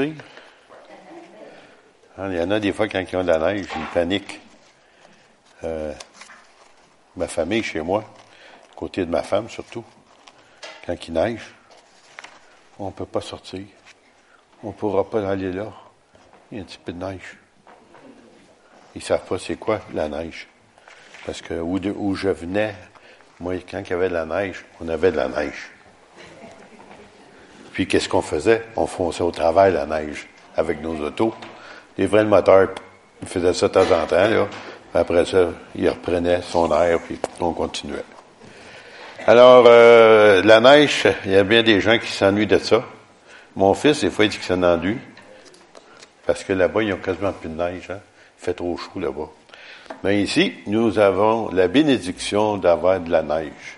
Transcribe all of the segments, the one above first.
Hein, Il y en a des fois quand ils ont de la neige, ils paniquent. Euh, ma famille chez moi, côté de ma femme surtout, quand il neige, on ne peut pas sortir. On ne pourra pas aller là. Il y a un petit peu de neige. Ils ne savent pas c'est quoi la neige. Parce que où, où je venais, moi, quand il y avait de la neige, on avait de la neige. Puis qu'est-ce qu'on faisait? On fonçait au travail la neige avec nos autos. Les vrais le moteur, il faisait ça de temps en temps, là. Après ça, il reprenait son air, puis on continuait. Alors, euh, la neige, il y a bien des gens qui s'ennuient de ça. Mon fils, des fois, il dit qu'il s'en ennuie. Parce que là-bas, ils ont quasiment plus de neige. Hein? Il fait trop chaud là-bas. Mais ici, nous avons la bénédiction d'avoir de la neige.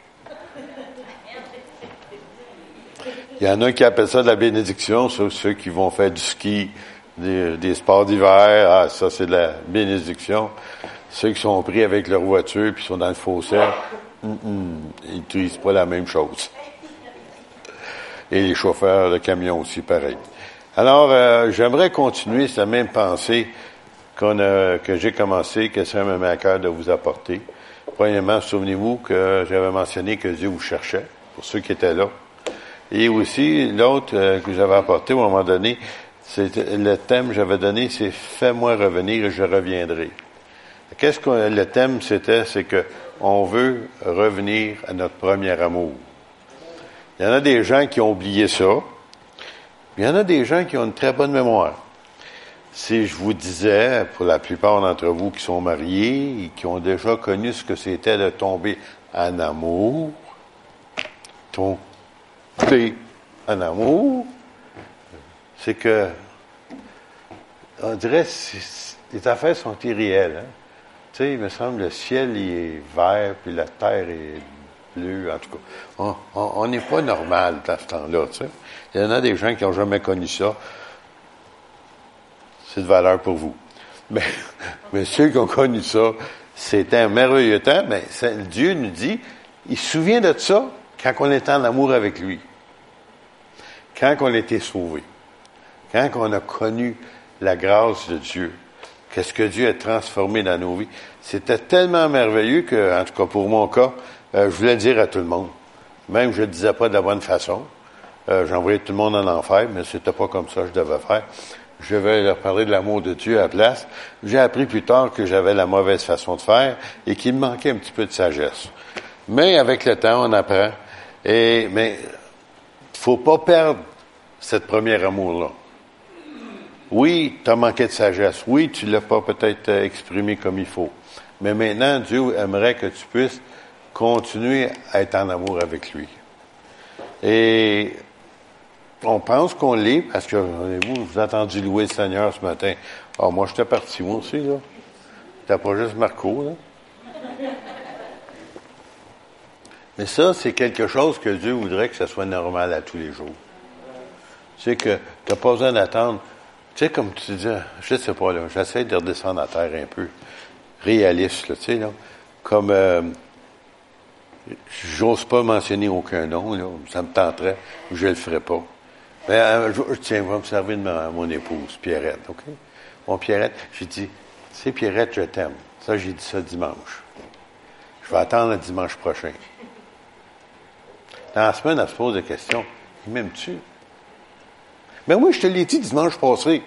Il y en a qui appellent ça de la bénédiction, ceux, ceux qui vont faire du ski, des, sports d'hiver, ah, ça c'est de la bénédiction. Ceux qui sont pris avec leur voiture puis sont dans le fossé, hum, hum, ils n'utilisent pas la même chose. Et les chauffeurs de camions aussi, pareil. Alors, euh, j'aimerais continuer cette même pensée qu'on que j'ai commencé, que ça me met à cœur de vous apporter. Premièrement, souvenez-vous que j'avais mentionné que Dieu vous cherchait, pour ceux qui étaient là. Et aussi, l'autre euh, que j'avais apporté un moment donné, c'est le thème que j'avais donné, c'est Fais-moi revenir et je reviendrai. Qu'est-ce que le thème c'était? C'est que on veut revenir à notre premier amour. Il y en a des gens qui ont oublié ça. Il y en a des gens qui ont une très bonne mémoire. Si je vous disais, pour la plupart d'entre vous qui sont mariés et qui ont déjà connu ce que c'était de tomber en amour, tomber en amour, c'est que, on dirait, c'est- les affaires sont irréelles. Hein? Tu sais, il me semble le ciel est vert, puis la terre est bleue, en tout cas. On- n'est pas normal dans ce temps-là, tu sais. Il y en a des gens qui n'ont jamais connu ça. C'est de valeur pour vous. Mais, ceux qui ont connu ça, c'était un merveilleux temps, mais Dieu nous dit, il se souvient de ça quand on était en amour avec lui. Quand on était sauvé. Quand on a connu la grâce de Dieu. Qu'est-ce que Dieu a transformé dans nos vies. C'était tellement merveilleux que, en tout cas pour mon cas, euh, je voulais dire à tout le monde. Même je ne disais pas de la bonne façon. Euh, J'envoyais tout le monde en enfer, mais c'était pas comme ça que je devais faire. Je vais leur parler de l'amour de Dieu à la place. J'ai appris plus tard que j'avais la mauvaise façon de faire et qu'il me manquait un petit peu de sagesse. Mais avec le temps, on apprend. Et, mais, faut pas perdre cette première amour-là. Oui, tu as manqué de sagesse. Oui, tu l'as pas peut-être euh, exprimé comme il faut. Mais maintenant, Dieu aimerait que tu puisses continuer à être en amour avec lui. Et on pense qu'on l'est parce que vous, vous entendu louer le Seigneur ce matin. Ah, moi, j'étais parti, moi aussi, là. T'as pas juste Marco, là? Mais ça, c'est quelque chose que Dieu voudrait que ça soit normal à tous les jours. C'est que tu n'as pas besoin d'attendre. Tu sais, comme tu dis, je sais pas, là, j'essaie de redescendre à terre un peu. Réaliste, tu sais, là. Comme, euh, j'ose pas mentionner aucun nom, là. Ça me tenterait, je le ferai pas. Mais un jour, tiens, va me servir de ma, mon épouse, Pierrette, OK? Mon Pierrette, j'ai dit, tu sais, Pierrette, je t'aime. Ça, j'ai dit ça dimanche. Je vais attendre le dimanche prochain. Dans la semaine, elle se pose des questions. Il m'aime-tu? Mais oui, je te l'ai dit dimanche passé.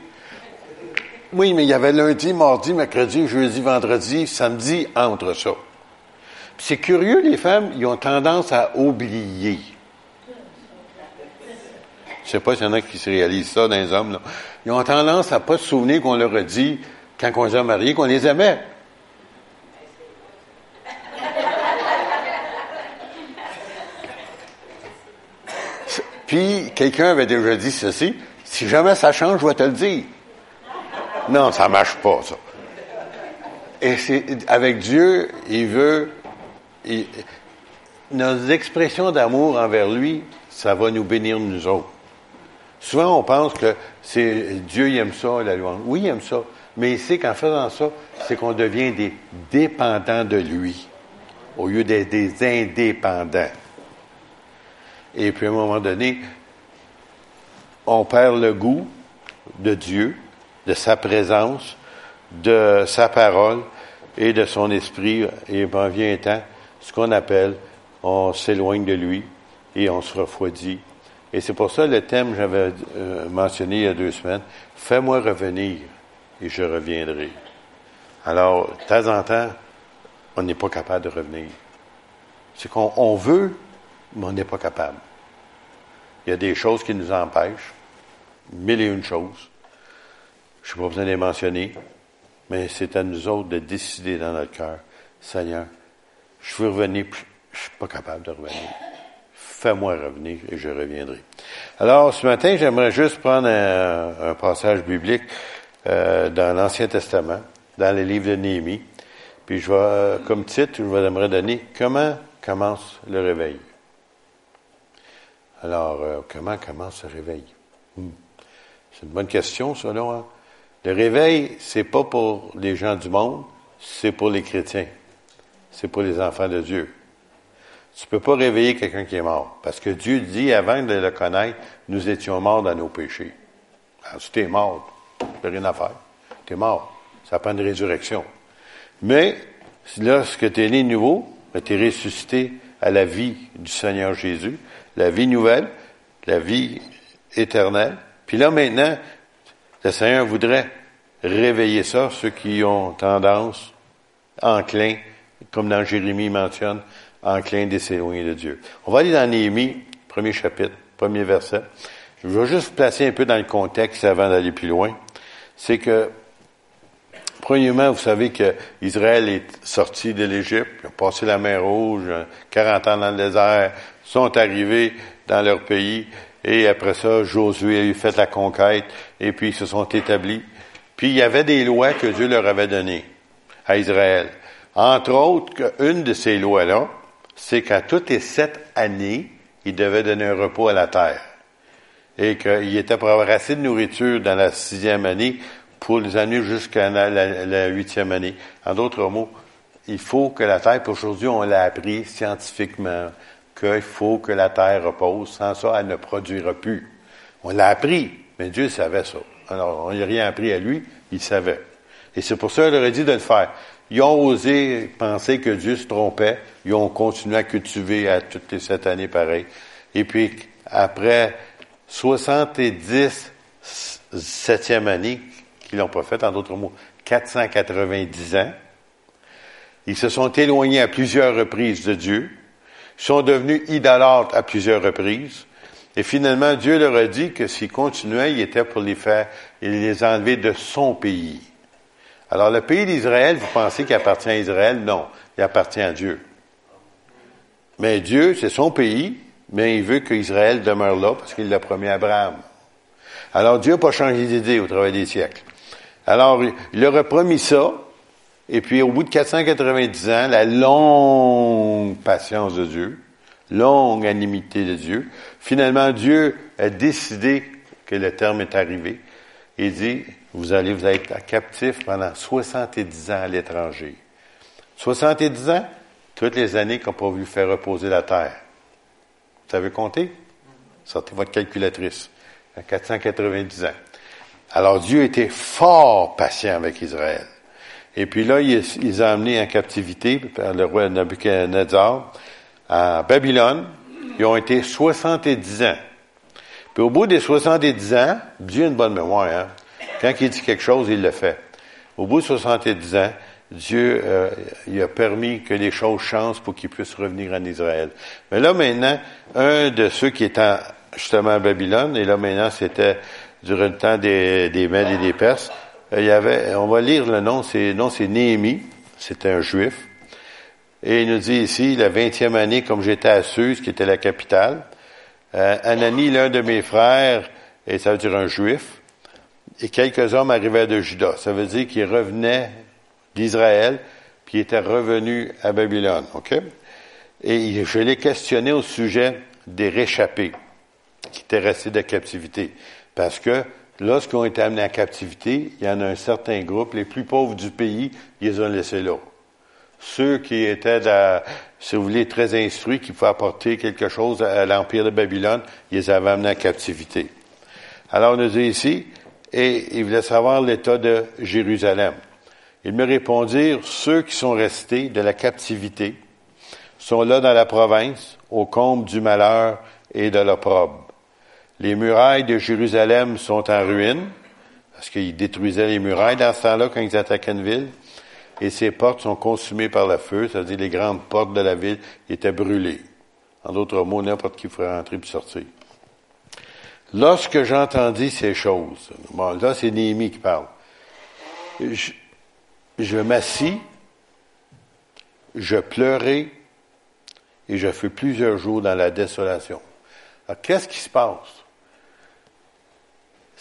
Oui, mais il y avait lundi, mardi, mercredi, jeudi, vendredi, samedi, entre ça. C'est curieux, les femmes, ils ont tendance à oublier. Je sais pas s'il y en a qui se réalisent ça dans les hommes. Là. Ils ont tendance à pas se souvenir qu'on leur a dit, quand on les a mariés, qu'on les aimait. Puis, quelqu'un avait déjà dit ceci, si jamais ça change, je vais te le dire. Non, ça marche pas, ça. Et c'est, avec Dieu, il veut, nos expressions d'amour envers lui, ça va nous bénir nous autres. Souvent, on pense que c'est Dieu aime ça, la louange. Oui, il aime ça. Mais il sait qu'en faisant ça, c'est qu'on devient des dépendants de lui, au lieu d'être des indépendants. Et puis, à un moment donné, on perd le goût de Dieu, de sa présence, de sa parole et de son esprit. Et ben vient un temps, ce qu'on appelle, on s'éloigne de lui et on se refroidit. Et c'est pour ça le thème que j'avais euh, mentionné il y a deux semaines, fais-moi revenir et je reviendrai. Alors, de temps en temps, on n'est pas capable de revenir. C'est qu'on veut, mais on n'est pas capable. Il y a des choses qui nous empêchent, mille et une choses. Je n'ai pas besoin de les mentionner, mais c'est à nous autres de décider dans notre cœur, Seigneur, je veux revenir, je suis pas capable de revenir. Fais-moi revenir et je reviendrai. Alors, ce matin, j'aimerais juste prendre un, passage biblique euh, dans l'Ancien Testament, dans les livres de Néhémie. Puis je vais, comme titre, je vais donner Comment commence le réveil. Alors, euh, comment commence le réveil? Hmm. C'est une bonne question, ça. Hein? Le réveil, c'est pas pour les gens du monde, c'est pour les chrétiens. C'est pour les enfants de Dieu. Tu peux pas réveiller quelqu'un qui est mort. Parce que Dieu dit, avant de le connaître, nous étions morts dans nos péchés. Alors, si tu es mort, tu n'as rien à faire. Tu es mort. Ça prend une résurrection. Mais, lorsque tu es né nouveau, tu es ressuscité à la vie du Seigneur Jésus, la vie nouvelle, la vie éternelle. Puis là, maintenant, le Seigneur voudrait réveiller ça, ceux qui ont tendance, enclin, comme dans Jérémie mentionne, enclin de s'éloigner de Dieu. On va aller dans Néhémie, premier chapitre, premier verset. Je vais juste placer un peu dans le contexte avant d'aller plus loin. C'est que, premièrement, vous savez que Israël est sorti de l'Égypte, ils ont passé la mer Rouge, 40 ans dans le désert, sont arrivés dans leur pays, et après ça, Josué a eu fait la conquête, et puis ils se sont établis. Puis il y avait des lois que Dieu leur avait données à Israël. Entre autres, une de ces lois-là, c'est qu'à toutes les sept années, il devait donner un repos à la terre. Et qu'il était pour avoir assez de nourriture dans la sixième année pour les années jusqu'à la, huitième année. En d'autres mots, il faut que la terre, pour aujourd'hui, on l'a appris scientifiquement, qu'il faut que la terre repose. Sans ça, elle ne produira plus. On l'a appris, mais Dieu savait ça. Alors, on n'a rien appris à lui, il savait. Et c'est pour ça qu'il aurait dit de le faire. Ils ont osé penser que Dieu se trompait. Ils ont continué à cultiver à toutes les sept années pareil. Et puis, après 70 septième année qu'ils n'ont pas fait, en d'autres mots, 490 ans, ils se sont éloignés à plusieurs reprises de Dieu, sont devenus idolâtres à plusieurs reprises, et finalement, Dieu leur a dit que s'ils continuaient, il était pour les faire, et les enlever de son pays. Alors, le pays d'Israël, vous pensez qu'il appartient à Israël? Non, il appartient à Dieu. Mais Dieu, c'est son pays, mais il veut qu'Israël demeure là parce qu'il l'a promis à Abraham. Alors, Dieu n'a pas changé d'idée au travers des siècles. Alors, il leur a promis ça, et puis au bout de 490 ans, la longue patience de Dieu, longue animité de Dieu, finalement, Dieu a décidé que le terme est arrivé. Il dit, vous allez vous être captif pendant 70 ans à l'étranger. 70 ans, toutes les années qu'on pas voulu faire reposer la terre. Vous savez compter? Sortez votre calculatrice. À 490 ans. Alors Dieu était fort patient avec Israël. Et puis là, il, les a amenés en captivité par le roi Nebuchadnezzar à Babylone. Ils ont été 70 ans. Puis au bout des 70 ans, Dieu a une bonne mémoire, hein? Quand il dit quelque chose, il le fait. Au bout de 70 ans, Dieu euh, il a permis que les choses changent pour qu'il puisse revenir en Israël. Mais là maintenant, un de ceux qui étaient justement à Babylone, et là maintenant c'était durant le temps des, des Mèdes et des Perses, y avait, on va lire le nom, c'est nom c'est Néhémie, c'était un juif. Et il nous dit ici, la vingtième année, comme j'étais à Suse, qui était la capitale, euh, Anani, l'un de mes frères, et ça veut dire un juif, et quelques hommes arrivaient de Juda. Ça veut dire qu'ils revenaient d'Israël, puis ils étaient revenus à Babylone. OK? Et je l'ai questionné au sujet des réchappés qui étaient restés de captivité. Parce que lorsqu'ils ont été amenés en captivité, il y en a un certain groupe, les plus pauvres du pays, ils les ont laissés là. Ceux qui étaient, si vous voulez, très instruits, qui pouvaient apporter quelque chose à l'Empire de Babylone, ils les avaient amenés en captivité. Alors, on nous dit ici, et il voulait savoir l'état de Jérusalem. Ils me répondirent, ceux qui sont restés de la captivité sont là dans la province, au comble du malheur et de l'opprobre. Les murailles de Jérusalem sont en ruine, parce qu'ils détruisaient les murailles dans ce temps-là quand ils attaquaient une ville, et ses portes sont consumées par le feu, c'est-à-dire les grandes portes de la ville étaient brûlées. En d'autres mots, n'importe qui pouvait rentrer et sortir. Lorsque j'entendis ces choses, là, c'est Néhémie qui parle. Je, je m'assis, je pleurais, et je fus plusieurs jours dans la désolation. Alors, qu'est-ce qui se passe?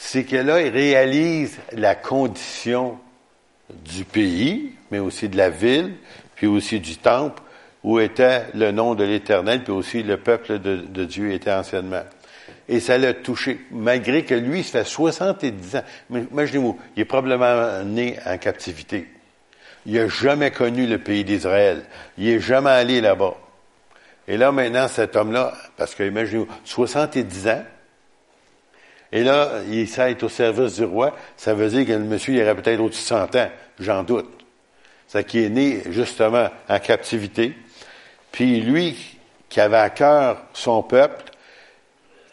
C'est que là, il réalise la condition du pays, mais aussi de la ville, puis aussi du temple, où était le nom de l'Éternel, puis aussi le peuple de, Dieu était anciennement. Et ça l'a touché, malgré que lui, ça fait 70 ans. Imaginez-vous, il est probablement né en captivité. Il n'a jamais connu le pays d'Israël. Il n'est jamais allé là-bas. Et là, maintenant, cet homme-là, parce que, imaginez-vous, 70 ans, et là, il s'est au service du roi, ça veut dire que le monsieur, il aurait peut-être au-dessus de 100 ans, j'en doute. C'est qu'il est né, justement, en captivité. Puis lui, qui avait à cœur son peuple,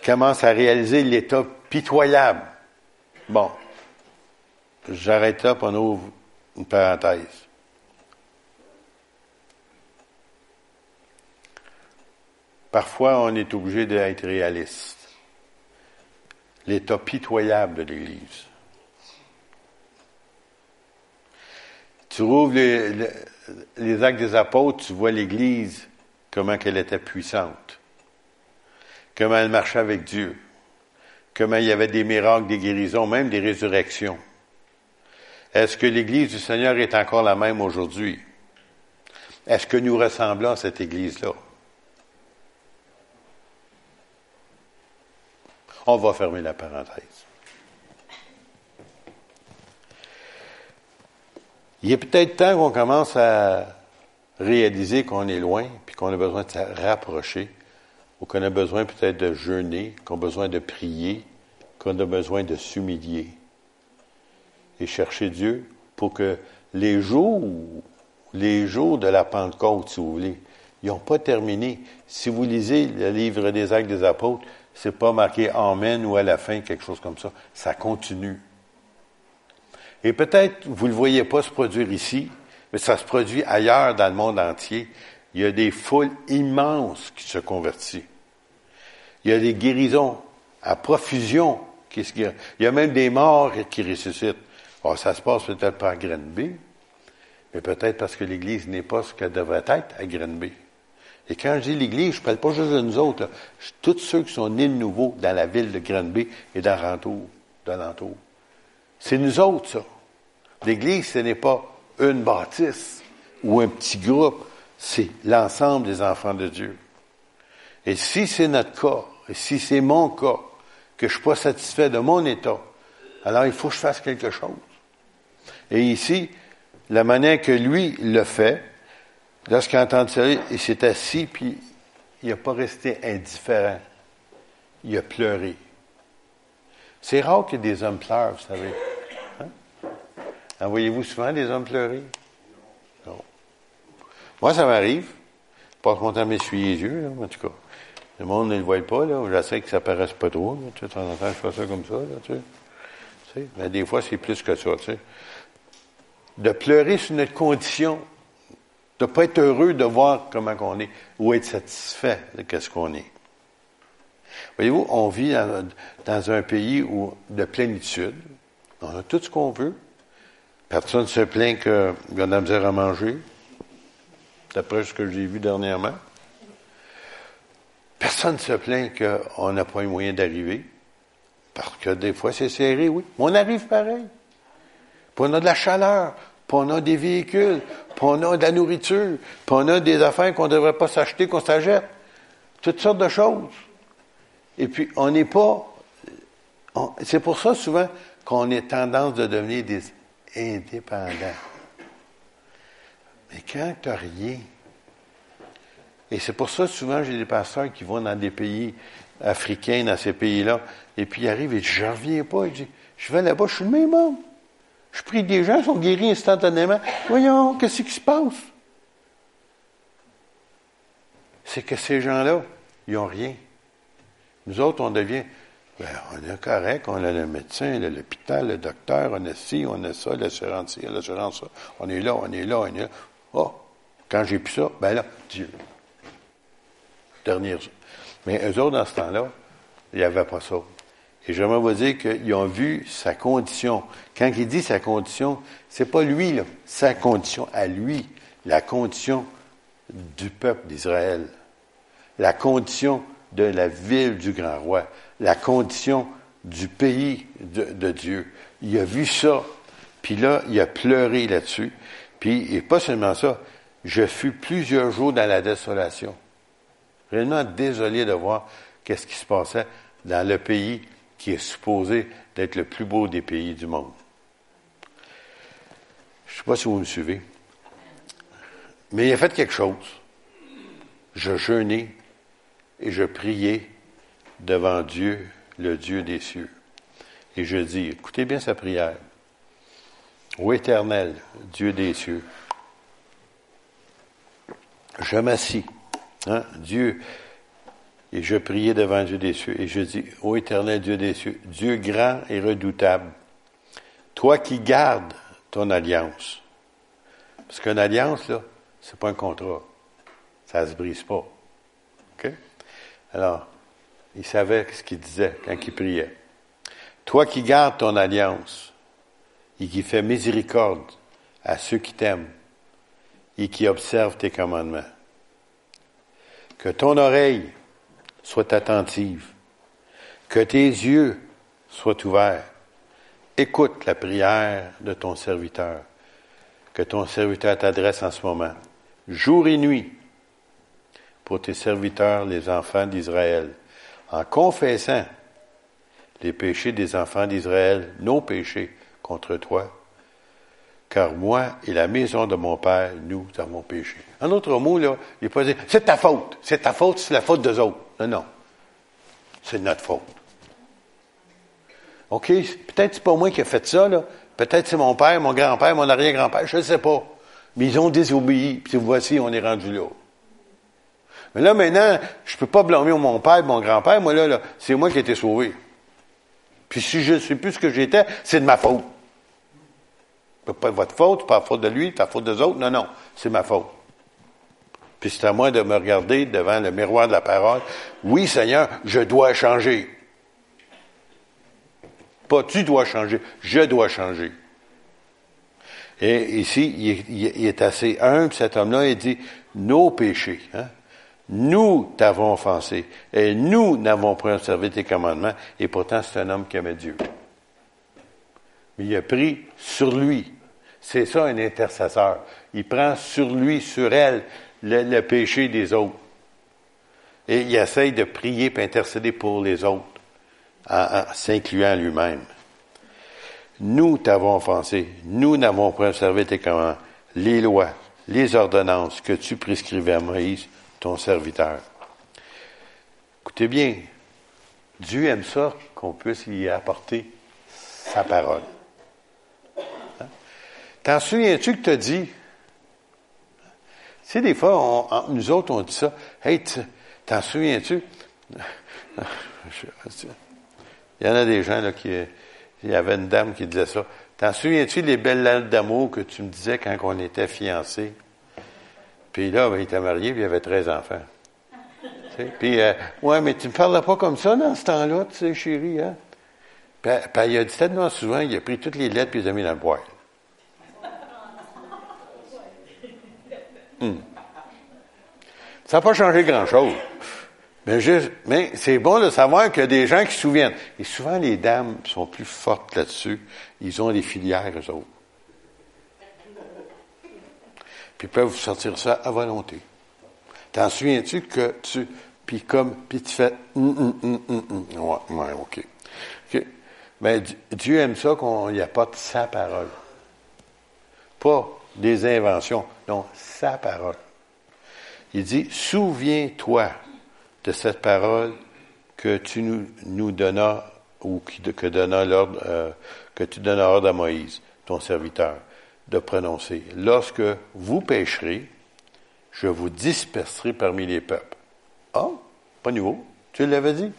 commence à réaliser l'état pitoyable. Bon. J'arrête là, on ouvre une parenthèse. Parfois, on est obligé d'être réaliste. L'état pitoyable de l'Église. Tu rouvres les, actes des apôtres, tu vois l'Église, comment qu'elle était puissante, comment elle marchait avec Dieu, comment il y avait des miracles, des guérisons, même des résurrections. Est-ce que l'Église du Seigneur est encore la même aujourd'hui? Est-ce que nous ressemblons à cette Église-là? On va fermer la parenthèse. Il est peut-être temps qu'on commence à réaliser qu'on est loin, puis qu'on a besoin de se rapprocher, ou qu'on a besoin peut-être de jeûner, qu'on a besoin de prier, qu'on a besoin de s'humilier et chercher Dieu pour que les jours, les jours de la Pentecôte, si vous voulez, ils n'ont pas terminé. Si vous lisez le livre des Actes des Apôtres, c'est pas marqué Amen ou à la fin, quelque chose comme ça. Ça continue. Et peut-être vous ne le voyez pas se produire ici, mais ça se produit ailleurs dans le monde entier. Il y a des foules immenses qui se convertissent. Il y a des guérisons à profusion qui se guérissent. Il y a même des morts qui ressuscitent. Alors, ça se passe peut-être pas à Grenby, mais peut-être parce que l'Église n'est pas ce qu'elle devrait être à Grenby. Et quand je dis l'Église, je ne parle pas juste de nous autres, tous ceux qui sont nés de nouveau dans la ville de Granby et d'alentour. C'est nous autres, ça. L'Église, ce n'est pas une bâtisse ou un petit groupe, c'est l'ensemble des enfants de Dieu. Et si c'est notre cas, et si c'est mon cas, que je ne suis pas satisfait de mon état, alors il faut que je fasse quelque chose. Et ici, la manière que lui le fait, Lorsqu'il a entendu ça, il s'est assis, puis il n'a pas resté indifférent. Il a pleuré. C'est rare que des hommes pleurent, vous savez. Hein? En voyez-vous souvent des hommes pleurer? Non. Moi, ça m'arrive. Je passe mon temps à m'essuyer les yeux, en tout cas. Le monde ne le voit pas, là. J'essaie que ça paraisse pas trop, Tu sais, de temps en temps, je fais ça comme ça, là, tu sais. Mais des fois, c'est plus que ça, tu sais. De pleurer, c'est notre condition de ne pas être heureux de voir comment on est ou être satisfait de ce qu'on est. Voyez-vous, on vit dans, un pays où, de plénitude. On a tout ce qu'on veut. Personne ne se plaint qu'il y a de la misère à manger, d'après ce que j'ai vu dernièrement. Personne ne se plaint qu'on n'a pas eu moyen d'arriver. Parce que des fois, c'est serré, oui. Mais on arrive pareil. Puis on a de la chaleur, puis on a des véhicules, puis on a de la nourriture, puis on a des affaires qu'on ne devrait pas s'acheter, qu'on s'achète. Toutes sortes de choses. Et puis, on n'est pas... C'est pour ça, souvent, qu'on a tendance de devenir des indépendants. Mais quand tu n'as rien, et c'est pour ça, souvent, j'ai des pasteurs qui vont dans des pays africains, dans ces pays-là, et puis ils arrivent et disent, je reviens pas. Je vais là-bas, je suis le même homme. Je prie des gens, ils sont guéris instantanément. Voyons, qu'est-ce qui se passe? C'est que ces gens-là, ils n'ont rien. Nous autres, on devient, ben, on est correct, on a le médecin, l'hôpital, le docteur, on a ci, on a ça, l'assurance ci, l'assurance ça. On est là, on est là, on est là. Oh, quand j'ai plus ça, ben là, Dieu. Dernier. Mais eux autres, dans ce temps-là, il n'y avait pas ça. Et j'aimerais vous dire qu'ils ont vu sa condition. Quand il dit sa condition, c'est pas lui, là, sa condition à lui, la condition du peuple d'Israël, la condition de la ville du grand roi, la condition du pays de, Dieu. Il a vu ça, puis là, il a pleuré là-dessus. Puis, et pas seulement ça, je fus plusieurs jours dans la désolation. Réellement désolé de voir qu'est-ce qui se passait dans le pays qui est supposé d'être le plus beau des pays du monde. Je ne sais pas si vous me suivez. Mais il a fait quelque chose. Je jeûnais et je priais devant Dieu, le Dieu des cieux. Et je dis, écoutez bien sa prière. Ô éternel, Dieu des cieux, je m'assis, hein, Dieu, et je priais devant Dieu des cieux, et je dis, ô éternel Dieu des cieux, Dieu grand et redoutable, toi qui gardes ton alliance. Parce qu'une alliance, là, c'est pas un contrat. Ça se brise pas. OK? Alors, il savait ce qu'il disait quand il priait. Toi qui gardes ton alliance et qui fais miséricorde à ceux qui t'aiment et qui observent tes commandements. Que ton oreille soit attentive, que tes yeux soient ouverts. Écoute la prière de ton serviteur, que ton serviteur t'adresse en ce moment, jour et nuit, pour tes serviteurs, les enfants d'Israël, en confessant les péchés des enfants d'Israël, nos péchés contre toi, car moi et la maison de mon Père, nous avons péché. En autre mot, là, il n'est pas dit, c'est ta faute, c'est ta faute, c'est la faute des autres. Non, non. C'est notre faute. OK? Peut-être c'est pas moi qui ai fait ça, là. Peut-être c'est mon père, mon grand-père, mon arrière-grand-père, je ne sais pas. Mais ils ont désobéi, puis voici, on est rendu là. Mais là, maintenant, je ne peux pas blâmer mon père, mon grand-père. Moi, là, là c'est moi qui ai été sauvé. Puis si je ne sais plus ce que j'étais, c'est de ma faute. Ce pas votre faute, pas la faute de lui, pas la faute des autres. Non, non, c'est ma faute. Puis c'est à moi de me regarder devant le miroir de la parole. Oui, Seigneur, je dois changer. Pas tu dois changer, je dois changer. Et ici, il est, assez humble, cet homme-là, il dit, nos péchés, hein? Nous t'avons offensé et nous n'avons pas observé tes commandements et pourtant c'est un homme qui aimait Dieu. Mais il a pris sur lui. C'est ça un intercesseur. Il prend sur lui, sur elle, le, péché des autres. Et il essaye de prier et intercéder pour les autres, en, s'incluant lui-même. Nous t'avons offensé. Nous n'avons pas observé tes commandements, les lois, les ordonnances que tu prescrivais à Moïse ton serviteur. Écoutez bien, Dieu aime ça qu'on puisse y apporter sa parole. Hein? T'en souviens-tu que tu as dit? Sais, des fois, nous autres, on dit ça. Hey, t'en souviens-tu? Il y en a des gens là, qui. Il y avait une dame qui disait ça. T'en souviens-tu les belles lettres d'amour que tu me disais quand on était fiancés? Puis là, ben, il était marié, puis il avait 13 enfants. Puis, euh, ouais, mais tu ne me parles pas comme ça dans ce temps-là, tu sais, chérie, hein? Puis, il a dit tellement souvent, il a pris toutes les lettres puis il les a mis dans le bois. Ça n'a pas changé grand-chose. Mais, mais c'est bon de savoir qu'il y a des gens qui se souviennent. Et souvent, les dames sont plus fortes là-dessus. Ils ont des filières, eux autres puis ils peuvent vous sortir ça à volonté. T'en souviens-tu que tu, puis comme, puis tu fais, hum, ouais, ouais, ok. Mais Dieu aime ça qu'on n'y apporte sa parole. Pas des inventions, non, sa parole. Il dit, souviens-toi de cette parole que tu nous, nous donnas ou euh, que tu ordre à Moïse, ton serviteur, de prononcer. Lorsque vous pécherez, je vous disperserai parmi les peuples. Ah, pas nouveau. Tu l'avais dit.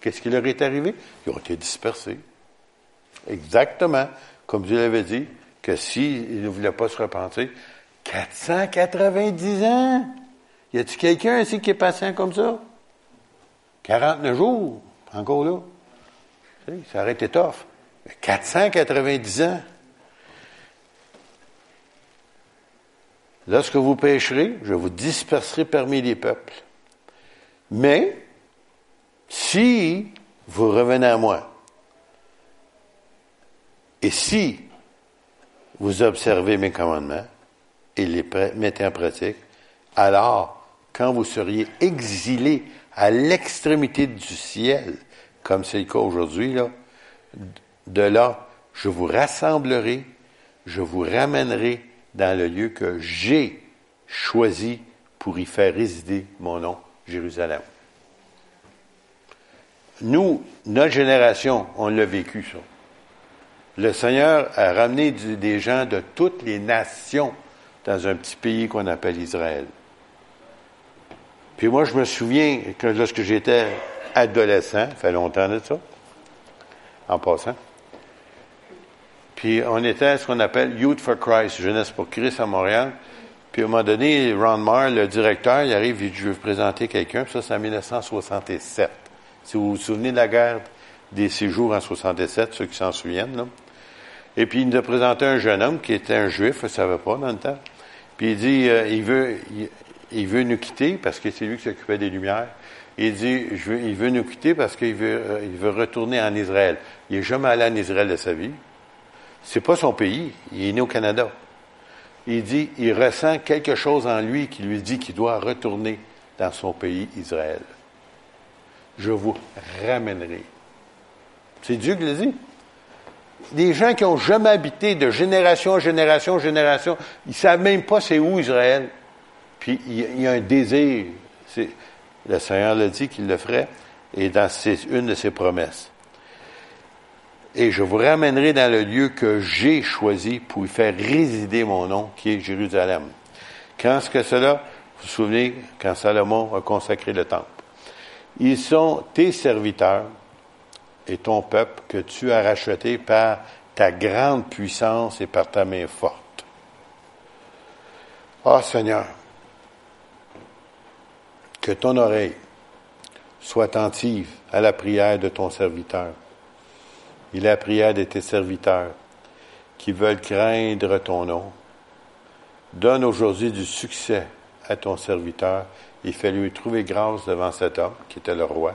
Qu'est-ce qui leur est arrivé? Ils ont été dispersés. Exactement. Comme Dieu l'avait dit, que s'ils ne voulaient pas se repentir, 490 ans! Y a-t-il quelqu'un ici qui est patient comme ça? 49 jours, encore là. ça aurait été tough. 490 ans. Lorsque vous pécherez, je vous disperserai parmi les peuples. Mais, si vous revenez à moi, et si vous observez mes commandements et les mettez en pratique, alors, quand vous seriez exilés à l'extrémité du ciel, comme c'est le cas aujourd'hui, là, de là, je vous rassemblerai, je vous ramènerai dans le lieu que j'ai choisi pour y faire résider mon nom, Jérusalem. Nous, notre génération, on l'a vécu, ça. Le Seigneur a ramené des gens de toutes les nations dans un petit pays qu'on appelle Israël. Puis moi, je me souviens que lorsque j'étais adolescent, ça fait longtemps de ça, en passant, puis on était à ce qu'on appelle Youth for Christ, Jeunesse pour Christ à Montréal. Puis à un moment donné, Ron Marr, le directeur, il arrive, il dit, je veux présenter quelqu'un. Ça, c'est en 1967. Si vous vous souvenez de la guerre des séjours en 67, ceux qui s'en souviennent, là. Et puis il nous a présenté un jeune homme qui était un juif, je ne savais pas dans le temps. Puis il dit, euh, il veut, il, veut nous quitter parce que c'est lui qui s'occupait des lumières. Il dit, je veux, il veut nous quitter parce qu'il veut, euh, il veut retourner en Israël. Il n'est jamais allé en Israël de sa vie. C'est pas son pays. Il est né au Canada. Il dit, il ressent quelque chose en lui qui lui dit qu'il doit retourner dans son pays, Israël. Je vous ramènerai. C'est Dieu qui le dit. Des gens qui n'ont jamais habité de génération en génération en génération, ils ne savent même pas c'est où Israël. Puis il y a un désir. Le Seigneur l'a dit qu'il le ferait, et dans une de ses promesses et je vous ramènerai dans le lieu que j'ai choisi pour y faire résider mon nom, qui est Jérusalem. Quand est-ce que cela? Vous vous souvenez quand Salomon a consacré le temple. Ils sont tes serviteurs et ton peuple que tu as racheté par ta grande puissance et par ta main forte. Ah oh, Seigneur, que ton oreille soit attentive à la prière de ton serviteur est la prière de tes serviteurs qui veulent craindre ton nom. Donne aujourd'hui du succès à ton serviteur et fais-lui trouver grâce devant cet homme qui était le roi.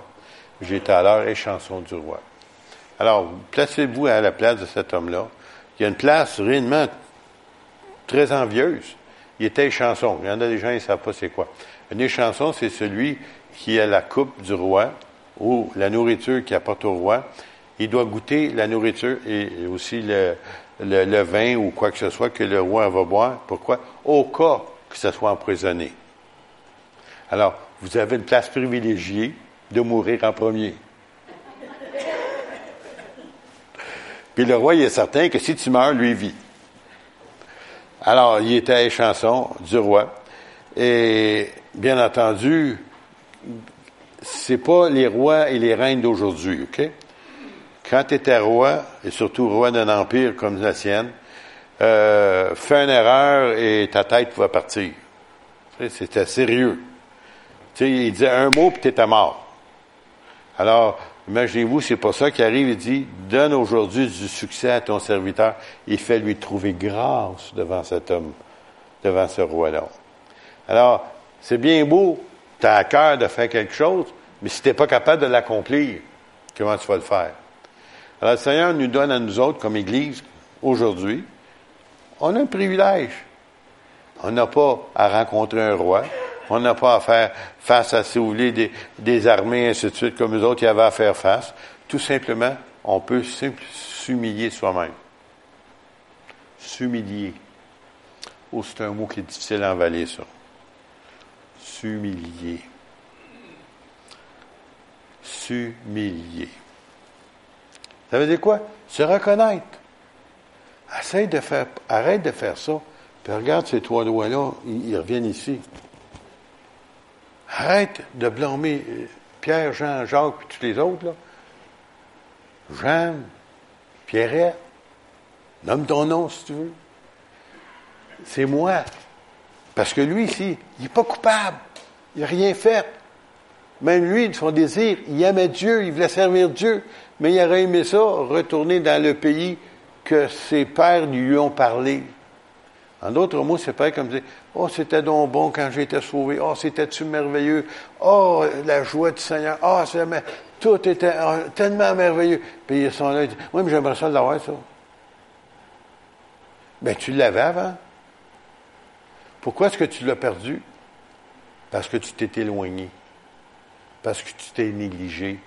J'étais l'heure et chanson du roi. Alors, placez-vous à la place de cet homme-là. Il y a une place réellement très envieuse. Il était chanson. Il y en a des gens, ils ne savent pas c'est quoi. Un échanson, c'est celui qui a la coupe du roi ou la nourriture qui apporte au roi il doit goûter la nourriture et aussi le, le, vin ou quoi que ce soit que le roi va boire. Pourquoi? Au cas que ce soit emprisonné. Alors, vous avez une place privilégiée de mourir en premier. Puis le roi, il est certain que si tu meurs, lui vit. Alors, il était à chanson du roi. Et bien entendu, c'est pas les rois et les reines d'aujourd'hui, OK? quand tu étais roi, et surtout roi d'un empire comme la sienne, euh, fais une erreur et ta tête va partir. C'était sérieux. sais, il disait un mot puis tu étais mort. Alors, imaginez-vous, c'est pas ça qui arrive. Il dit, donne aujourd'hui du succès à ton serviteur et fais lui trouver grâce devant cet homme, devant ce roi-là. Alors, c'est bien beau, tu as à cœur de faire quelque chose, mais si tu pas capable de l'accomplir, comment tu vas le faire? Alors, le Seigneur nous donne à nous autres, comme Église, aujourd'hui, on a un privilège. On n'a pas à rencontrer un roi. On n'a pas à faire face à, si vous voulez, des, armées, ainsi de suite, comme les autres, y avait à faire face. Tout simplement, on peut s'humilier soi-même. S'humilier. Oh, c'est un mot qui est difficile à envaler, ça. S'humilier. S'humilier. Ça veut dire quoi? Se reconnaître. Essaye de faire, arrête de faire ça. Puis regarde ces trois doigts-là, ils, reviennent ici. Arrête de blâmer euh, Pierre, Jean, Jacques, et tous les autres, là. Jean, Pierrette, nomme ton nom si tu veux. C'est moi. Parce que lui, ici, il n'est pas coupable. Il n'a rien fait. Même lui, de son désir, il aimait Dieu, il voulait servir Dieu, mais il aurait aimé ça, retourner dans le pays que ses pères lui ont parlé. En d'autres mots, c'est pas comme dire Oh, c'était donc bon quand j'étais sauvé. Oh, c'était-tu merveilleux? Oh, la joie du Seigneur. Oh, tout était oh, tellement merveilleux. Puis ils sont là, ils disent Oui, mais j'aimerais ça l'avoir, ça. Ben, tu l'avais avant. Pourquoi est-ce que tu l'as perdu? Parce que tu t'es éloigné. Parce que tu t'es négligé.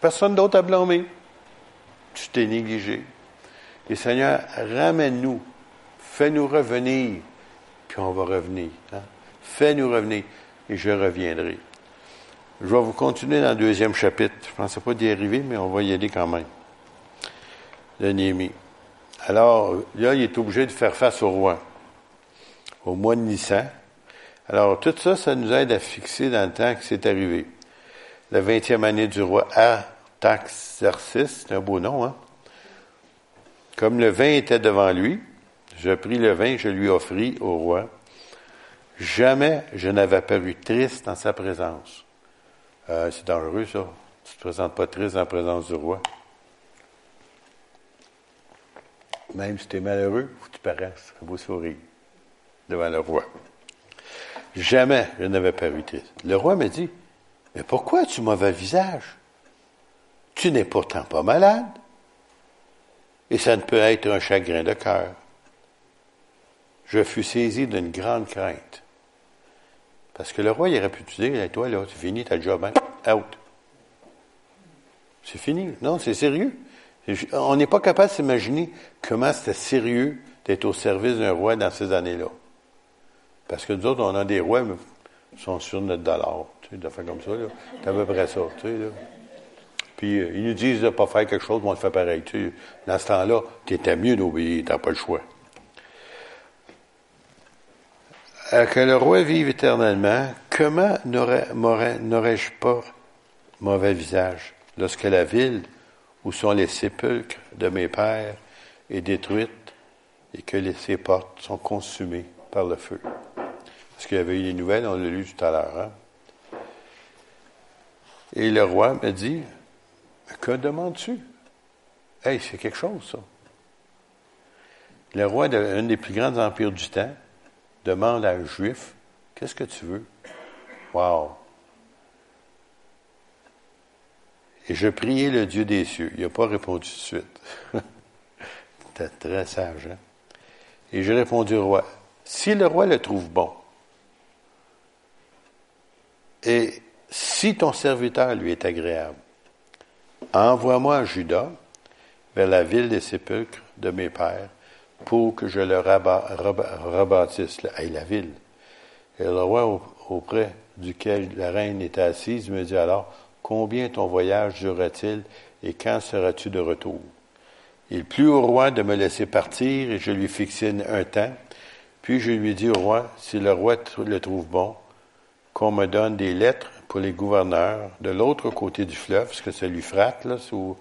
Personne d'autre à blâmer. Tu t'es négligé. Et Seigneur, ramène-nous. Fais-nous revenir. Puis on va revenir. Hein? Fais-nous revenir. Et je reviendrai. Je vais vous continuer dans le deuxième chapitre. Je ne pensais pas d'y arriver, mais on va y aller quand même. De Néhémie. Alors, là, il est obligé de faire face au roi. Au mois de Nissan. Alors, tout ça, ça nous aide à fixer dans le temps que c'est arrivé. La vingtième année du roi Artaxerxes, c'est un beau nom, hein? Comme le vin était devant lui, je pris le vin, je lui offris au roi. Jamais je n'avais paru triste dans sa présence. Euh, c'est dangereux, ça. Tu ne te présentes pas triste en présence du roi. Même si tu es malheureux, faut que tu paraisses un beau sourire devant le roi. Jamais je n'avais paru triste. Le roi me dit, mais pourquoi as-tu mauvais visage? Tu n'es pourtant pas malade. Et ça ne peut être un chagrin de cœur. Je fus saisi d'une grande crainte. Parce que le roi, il aurait pu te dire, toi, là, c'est fini ta job, hein? Out. C'est fini. Non, c'est sérieux. On n'est pas capable de s'imaginer comment c'était sérieux d'être au service d'un roi dans ces années-là. Parce que nous autres, on a des rois, mais ils sont sur notre dollar. Tu sais, de faire comme ça, là. C'est à peu près ça, tu sais. Puis, euh, ils nous disent de ne pas faire quelque chose, mais on le fait pareil. Tu sais, dans ce temps-là, tu étais mieux d'obéir, tu n'as pas le choix. Euh, que le roi vive éternellement, comment n'aurais-je pas mauvais visage lorsque la ville où sont les sépulcres de mes pères est détruite et que les, ses portes sont consumées par le feu? Parce qu'il y avait eu des nouvelles, on l'a lu tout à l'heure. Hein? Et le roi me dit, que demandes-tu? Hey, c'est quelque chose, ça. Le roi d'un des plus grands empires du temps demande à un juif, qu'est-ce que tu veux? Wow! Et je priais le Dieu des cieux. Il n'a pas répondu tout de suite. C'était très sage, hein? Et j'ai répondu au roi, si le roi le trouve bon, et si ton serviteur lui est agréable, envoie-moi à Judas, vers la ville des sépulcres de mes pères, pour que je le rebâtisse, la ville. Et le roi auprès duquel la reine était assise me dit alors, combien ton voyage durera-t-il et quand seras-tu de retour? Il plut au roi de me laisser partir et je lui fixai un temps. Puis je lui dis au roi, si le roi le trouve bon, qu'on me donne des lettres pour les gouverneurs de l'autre côté du fleuve, parce que c'est l'Euphrate, là, sous,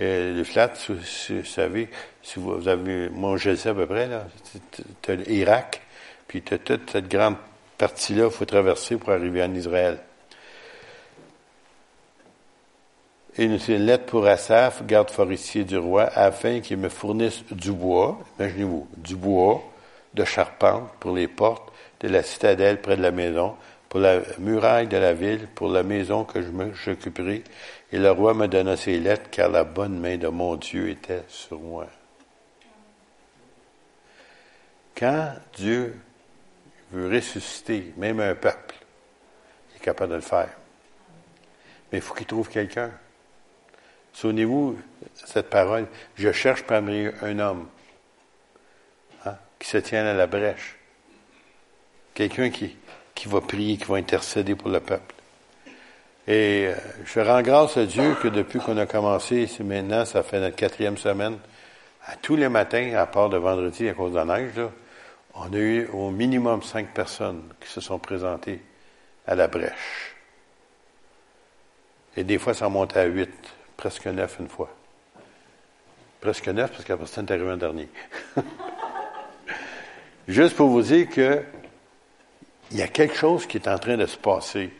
euh, l'Euphrate, vous savez, si vous avez, le sais à peu près, là, tu l'Irak, puis tu toute cette grande partie-là qu'il faut traverser pour arriver en Israël. Et une lettre pour Asaph, garde forestier du roi, afin qu'il me fournisse du bois, imaginez-vous, du bois de charpente pour les portes de la citadelle près de la maison, pour la muraille de la ville, pour la maison que je m'occuperai. Et le roi me donna ses lettres, car la bonne main de mon Dieu était sur moi. Quand Dieu veut ressusciter même un peuple, il est capable de le faire. Mais il faut qu'il trouve quelqu'un. Souvenez-vous cette parole, je cherche parmi un homme hein, qui se tient à la brèche. Quelqu'un qui, qui va prier, qui va intercéder pour le peuple. Et euh, je rends grâce à Dieu que depuis qu'on a commencé, maintenant, ça fait notre quatrième semaine, à tous les matins, à part de vendredi à cause de la neige, on a eu au minimum cinq personnes qui se sont présentées à la brèche. Et des fois, ça monte à huit, presque neuf une fois. Presque neuf, parce qu'après ça, est arrivé un dernier. Juste pour vous dire que il y a quelque chose qui est en train de se passer.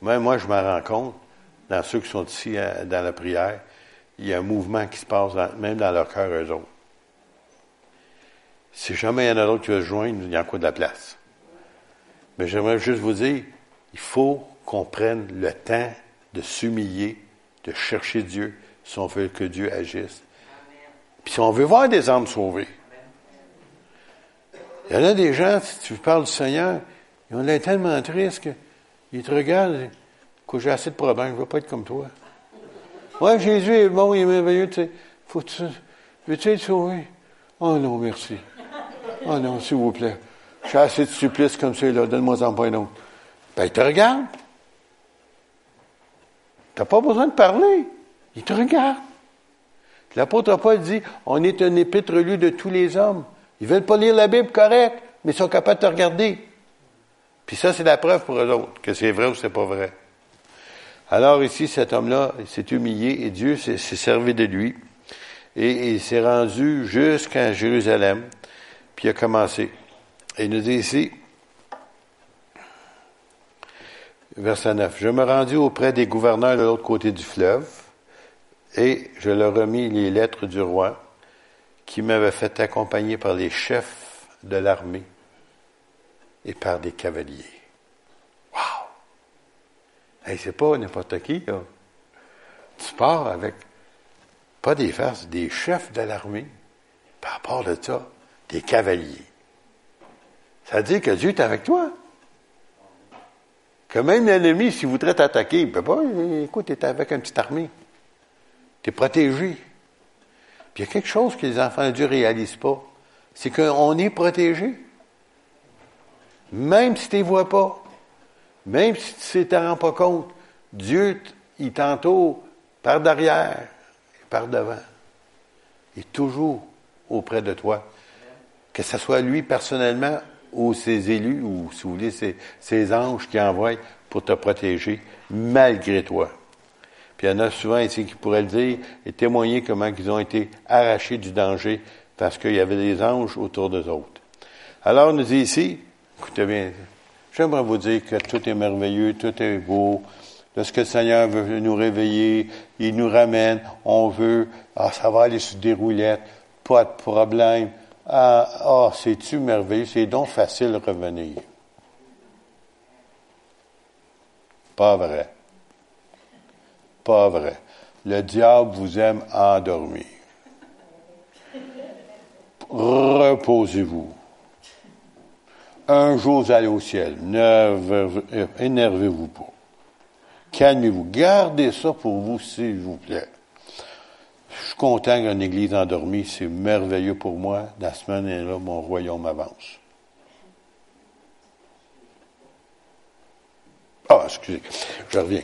Même moi, je me rends compte, dans ceux qui sont ici euh, dans la prière, il y a un mouvement qui se passe même dans leur cœur, eux autres. Si jamais il y en a d'autres qui veulent se joindre, il y a encore de la place. Mais j'aimerais juste vous dire, il faut qu'on prenne le temps de s'humilier, de chercher Dieu, si on veut que Dieu agisse. Puis si on veut voir des âmes sauvées. Il y en a des gens, si tu parles du Seigneur, ils ont l'air tellement tristes qu'ils te regardent, que j'ai assez de problèmes, je ne veux pas être comme toi. Ouais, Jésus est bon, il est merveilleux, tu sais. Faut tu, veux-tu être sauvé? Oh non, merci. Oh non, s'il vous plaît. J'ai assez de supplices comme ça, là, donne-moi en pas un autre. Ben, il te regarde. n'as pas besoin de parler. Il te regarde. L'apôtre Paul dit, on est un épître lu de tous les hommes. Ils veulent pas lire la Bible correct, mais ils sont capables de regarder. Puis ça, c'est la preuve pour eux autres, que c'est vrai ou c'est pas vrai. Alors ici, cet homme-là, il s'est humilié et Dieu s'est servi de lui. Et il s'est rendu jusqu'à Jérusalem, puis il a commencé. Et il nous dit ici, verset 9, Je me rendis auprès des gouverneurs de l'autre côté du fleuve, et je leur remis les lettres du roi, qui m'avait fait accompagner par les chefs de l'armée et par des cavaliers. Wow! Hey, c'est pas n'importe qui, là. Tu pars avec pas des farces, des chefs de l'armée, par rapport de ça, des cavaliers. Ça veut dire que Dieu est avec toi. Que même l'ennemi, s'il voudrait t'attaquer, il peut pas. Écoute, tu avec une petite armée. Tu es protégé. Puis il y a quelque chose que les enfants de Dieu ne réalisent pas. C'est qu'on est protégé. Même si tu ne vois pas. Même si tu ne t'en rends pas compte. Dieu, il t'entoure par derrière et par devant. Il est toujours auprès de toi. Que ce soit lui personnellement ou ses élus ou, si vous voulez, ses, ses anges qui envoient pour te protéger malgré toi. Il y en a souvent ici qui pourraient le dire et témoigner comment ils ont été arrachés du danger parce qu'il y avait des anges autour d'eux autres. Alors, on nous dit ici, écoutez bien, j'aimerais vous dire que tout est merveilleux, tout est beau. Lorsque le Seigneur veut nous réveiller, il nous ramène, on veut, ah, ça va aller sur des roulettes, pas de problème. Ah, ah c'est-tu merveilleux, c'est donc facile de revenir. Pas vrai. Pas vrai. Le diable vous aime endormir. Reposez-vous. Un jour, vous allez au ciel. Énervez-vous pas. Calmez-vous. Gardez ça pour vous, s'il vous plaît. Je suis content qu'une église endormie, c'est merveilleux pour moi. La semaine est là, mon royaume avance. Ah, excusez, je reviens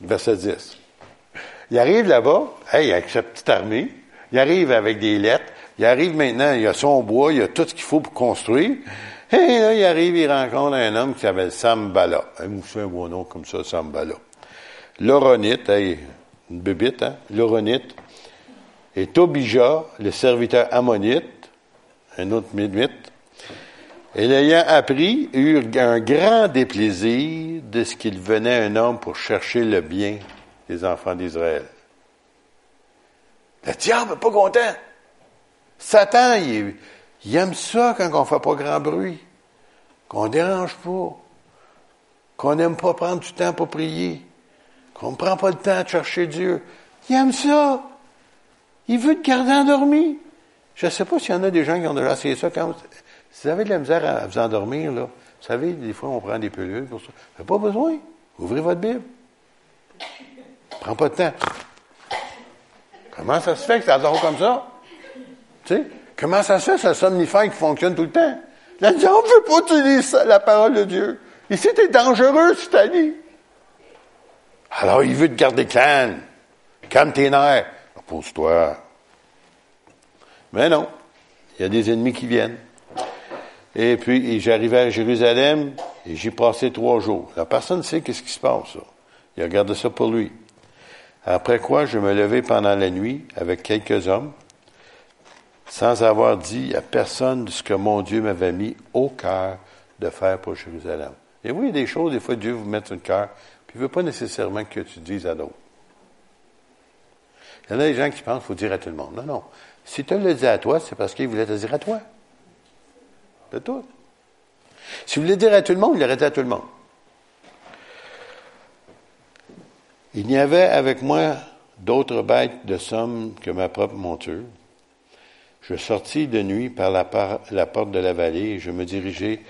verset 10. Il arrive là-bas, hey, avec sa petite armée, il arrive avec des lettres, il arrive maintenant, il a son bois, il a tout ce qu'il faut pour construire. Et là, il arrive, il rencontre un homme qui s'appelle Sambala. Il fait un beau nom comme ça, Sambala. L'Oronite, hey, une bébite, hein? L'Oronite. Et Tobija, le serviteur ammonite, un autre mythe, et l'ayant appris, eut un grand déplaisir de ce qu'il venait un homme pour chercher le bien des enfants d'Israël. Le diable n'est pas content. Satan, il, aime ça quand on ne fait pas grand bruit, qu'on ne dérange pas, qu'on n'aime pas prendre du temps pour prier, qu'on ne prend pas le temps de chercher Dieu. Il aime ça. Il veut te garder endormi. Je ne sais pas s'il y en a des gens qui ont déjà essayé ça quand si vous avez de la misère à vous endormir, là, vous savez, des fois, on prend des pilules pour ça. Vous pas besoin. Ouvrez votre Bible. Prends pas de temps. Comment ça se fait que ça dort comme ça? Tu sais? Comment ça se fait, ce somnifère qui fonctionne tout le temps? La diable ne veut pas utiliser la parole de Dieu. Ici, es dangereux si t'as dit. Alors, il veut te garder calme. Calme tes nerfs. Repose-toi. Mais non. Il y a des ennemis qui viennent. Et puis, j'arrivais à Jérusalem et j'y passé trois jours. La personne ne sait qu'est-ce qui se passe. Il a gardé ça pour lui. Après quoi, je me levai pendant la nuit avec quelques hommes, sans avoir dit à personne ce que mon Dieu m'avait mis au cœur de faire pour Jérusalem. Et oui, il y a des choses, des fois, Dieu vous met le cœur, puis il ne veut pas nécessairement que tu dises à d'autres. Il y en a des gens qui pensent qu'il faut dire à tout le monde. Non, non. Si tu le dis à toi, c'est parce qu'il voulait te dire à toi. Tout. Si vous voulez dire à tout le monde, il l'aurait dit à tout le monde. Il n'y avait avec moi d'autres bêtes de somme que ma propre monture. Je sortis de nuit par la, porte de la vallée et je me dirigeai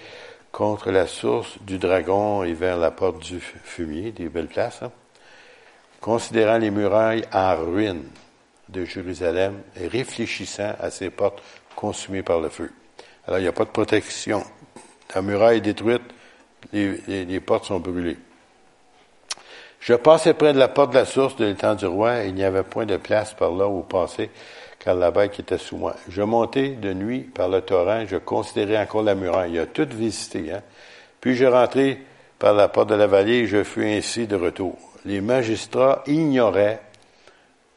contre la source du dragon et vers la porte du fumier, des belles places, hein. considérant les murailles en ruine de Jérusalem et réfléchissant à ces portes consumées par le feu. Alors, il n'y a pas de protection. La muraille est détruite, les, portes sont brûlées. Je passais près de la porte de la source de l'étang du roi et il n'y avait point de place par là où passer, car la bête était sous moi. Je montais de nuit par le torrent, je considérais encore la muraille. Il a tout visité, hein. Puis je rentrai par la porte de la vallée et je fus ainsi de retour. Les magistrats ignoraient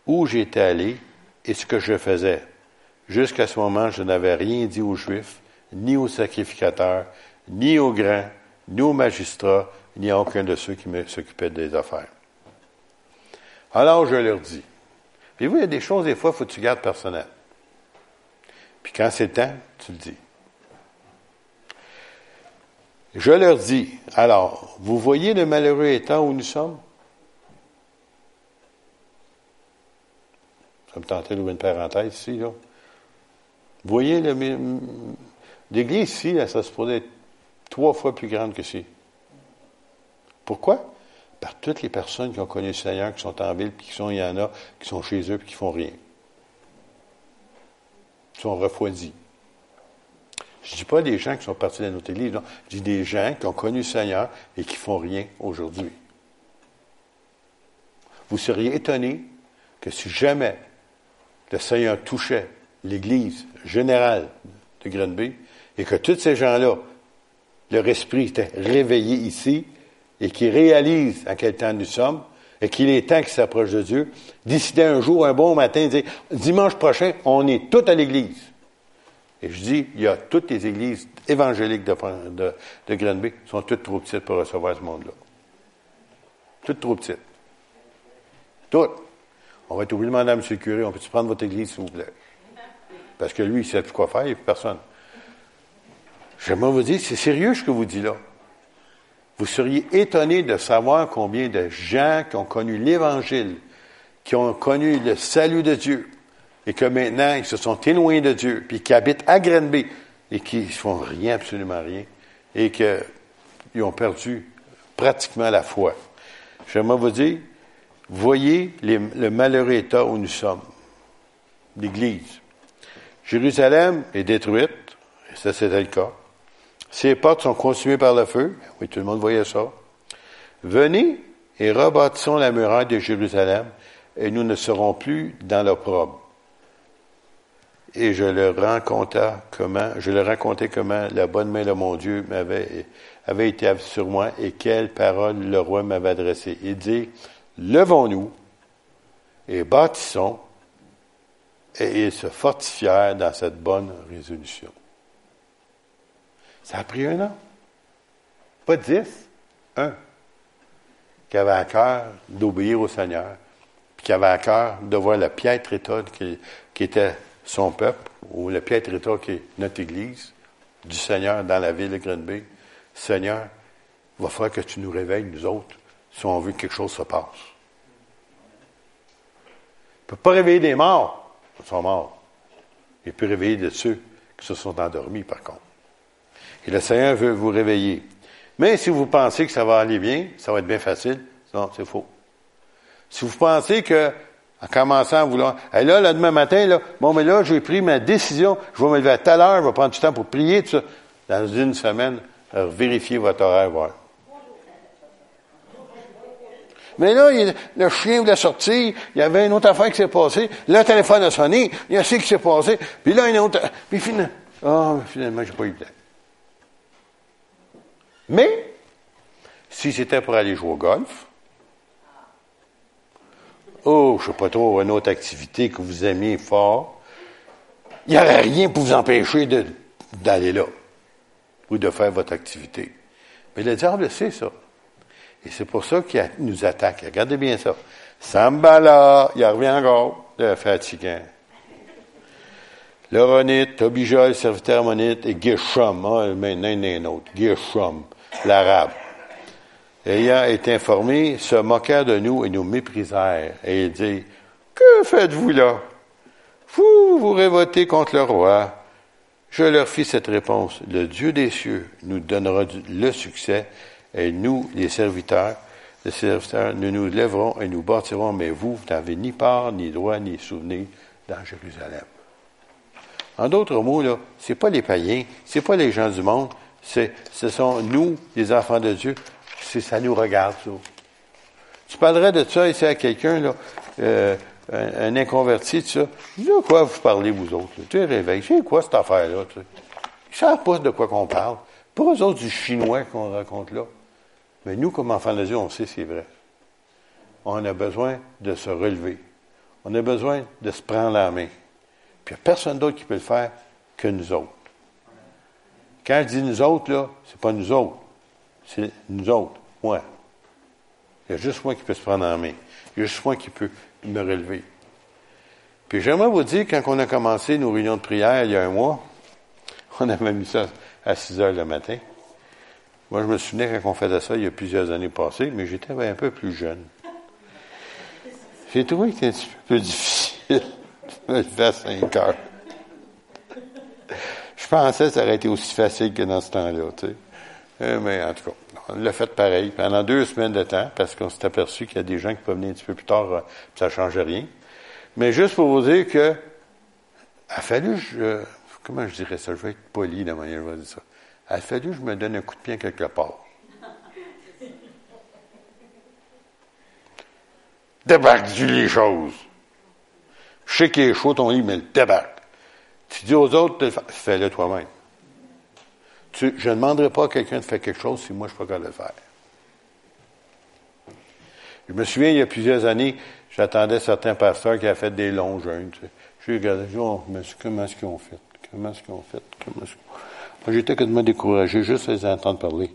où j'étais allé et ce que je faisais. Jusqu'à ce moment, je n'avais rien dit aux Juifs, ni aux sacrificateurs, ni aux grands, ni aux magistrats, ni à aucun de ceux qui s'occupaient des affaires. Alors je leur dis, puis vous, il y a des choses, des fois, il faut que tu gardes personnel. Puis quand c'est temps, tu le dis. Je leur dis, alors, vous voyez le malheureux état où nous sommes? Ça me tentait d'ouvrir une parenthèse ici, là. Vous voyez l'église ici, ça se pourrait être trois fois plus grande que ci. Pourquoi? Par toutes les personnes qui ont connu le Seigneur, qui sont en ville, puis qui sont, il y en a, qui sont chez eux, puis qui font rien. Qui sont refroidis. Je ne dis pas des gens qui sont partis de notre église, non. Je dis des gens qui ont connu le Seigneur et qui font rien aujourd'hui. Vous seriez étonné que si jamais le Seigneur touchait l'Église générale de Grenby et que tous ces gens-là, leur esprit était réveillé ici et qui réalisent à quel temps nous sommes et qu'il est temps qu'ils s'approchent de Dieu, décider un jour, un bon matin, dire dimanche prochain, on est tous à l'Église. Et je dis, il y a toutes les églises évangéliques de, de, de sont toutes trop petites pour recevoir ce monde-là. Toutes trop petites. Toutes. On va être obligé de demander à M. le curé, on peut-tu prendre votre église, s'il vous plaît? Parce que lui, il sait quoi faire, il n'y a plus personne. J'aimerais vous dire, c'est sérieux ce que vous dites là. Vous seriez étonné de savoir combien de gens qui ont connu l'Évangile, qui ont connu le salut de Dieu, et que maintenant ils se sont éloignés de Dieu, puis qui habitent à Grenby, et qui ne font rien, absolument rien, et qu'ils ont perdu pratiquement la foi. J'aimerais vous dire, voyez le malheureux état où nous sommes, l'Église. Jérusalem est détruite, et ça c'était le cas. Ses portes sont consumées par le feu. Oui, tout le monde voyait ça. Venez et rebâtissons la muraille de Jérusalem, et nous ne serons plus dans l'opprobre. Et je leur racontais comment, je racontais comment la bonne main de mon Dieu m'avait, avait été sur moi et quelles paroles le roi m'avait adressées. Il dit, levons-nous et bâtissons et ils se fortifièrent dans cette bonne résolution. Ça a pris un an. Pas dix, un. Qui avait à cœur d'obéir au Seigneur, puis qui avait à cœur de voir le piètre état qui, était son peuple, ou le piètre état qui est notre Église, du Seigneur dans la ville de Grenby. Seigneur, il va falloir que tu nous réveilles, nous autres, si on veut que quelque chose se passe. Il ne peut pas réveiller des morts sont morts. Il peut réveiller de ceux qui se sont endormis, par contre. Et le Seigneur veut vous réveiller. Mais si vous pensez que ça va aller bien, ça va être bien facile, non, c'est faux. Si vous pensez que, en commençant à vouloir, et là, le demain matin, là, bon, mais là, j'ai pris ma décision, je vais me lever à telle heure, je vais prendre du temps pour prier, tout ça. Dans une semaine, vérifiez votre horaire, voir. Mais là, le chien voulait sortir, il y avait une autre affaire qui s'est passée, le téléphone a sonné, il y a ce qui s'est passé, puis là, une autre... Puis finalement, oh, finalement, j'ai pas eu le temps. Mais, si c'était pour aller jouer au golf, oh, je sais pas trop, une autre activité que vous aimiez fort, il n'y aurait rien pour vous empêcher d'aller là ou de faire votre activité. Mais le diable sait ça. Et c'est pour ça qu'il nous attaque. Regardez bien ça. Sambala, il revient encore, le fatigant. L'Oronite, Tobijah, le serviteur monite, et Geshom, hein, maintenant il y un autre, l'arabe. Ayant été informés, se moquèrent de nous et nous méprisèrent. Et il dit, que faites-vous là? Vous vous révoltez contre le roi. Je leur fis cette réponse. Le Dieu des cieux nous donnera le succès et nous, les serviteurs, les serviteurs, nous nous lèverons et nous bâtirons, mais vous, vous n'avez ni part, ni droit, ni souvenir dans Jérusalem. En d'autres mots, là, c'est pas les païens, c'est pas les gens du monde, c'est, ce sont nous, les enfants de Dieu, c'est ça nous regarde, ça. Tu parlerais de ça ici à quelqu'un, là, euh, un, inconverti, de quoi vous parlez, vous autres? Tu es réveillé. C'est quoi cette affaire-là? Tu sais? Savent pas de quoi qu'on parle. Pour eux autres, du chinois qu'on raconte là. Mais nous, comme enfants de Dieu, on sait c'est vrai. On a besoin de se relever. On a besoin de se prendre la main. Puis il n'y a personne d'autre qui peut le faire que nous autres. Quand je dis nous autres, là, c'est pas nous autres. C'est nous autres. Moi. Il y a juste moi qui peux se prendre en main. Il y a juste moi qui peux me relever. Puis j'aimerais vous dire, quand on a commencé nos réunions de prière il y a un mois, on avait mis ça à 6 heures le matin. Moi, je me souvenais quand on faisait ça il y a plusieurs années passées, mais j'étais un peu plus jeune. J'ai trouvé que c'était un petit peu difficile de à 5 heures. Je pensais que ça aurait été aussi facile que dans ce temps-là, tu sais. Euh, mais en tout cas, on l'a fait pareil pendant deux semaines de temps parce qu'on s'est aperçu qu'il y a des gens qui peuvent venir un petit peu plus tard, euh, ça ne change rien. Mais juste pour vous dire que, a fallu, je, comment je dirais ça, je vais être poli de manière je vais dire ça. A fallu que je me donne un coup de pied quelque part. Débarque-tu les choses. Je sais qu'il est chaud ton lit, mais le débarque. Tu dis aux autres, fais-le toi-même je ne demanderai pas à quelqu'un de faire quelque chose si moi je ne suis pas capable de le faire. Je me souviens, il y a plusieurs années, j'attendais certains pasteurs qui avaient fait des longs jeûnes. Tu sais. Je regardais, je oh, mais comment est-ce qu'ils ont fait? Comment est-ce qu'ils ont fait? Comment est-ce Moi, j'étais quasiment découragé, juste les entendre parler.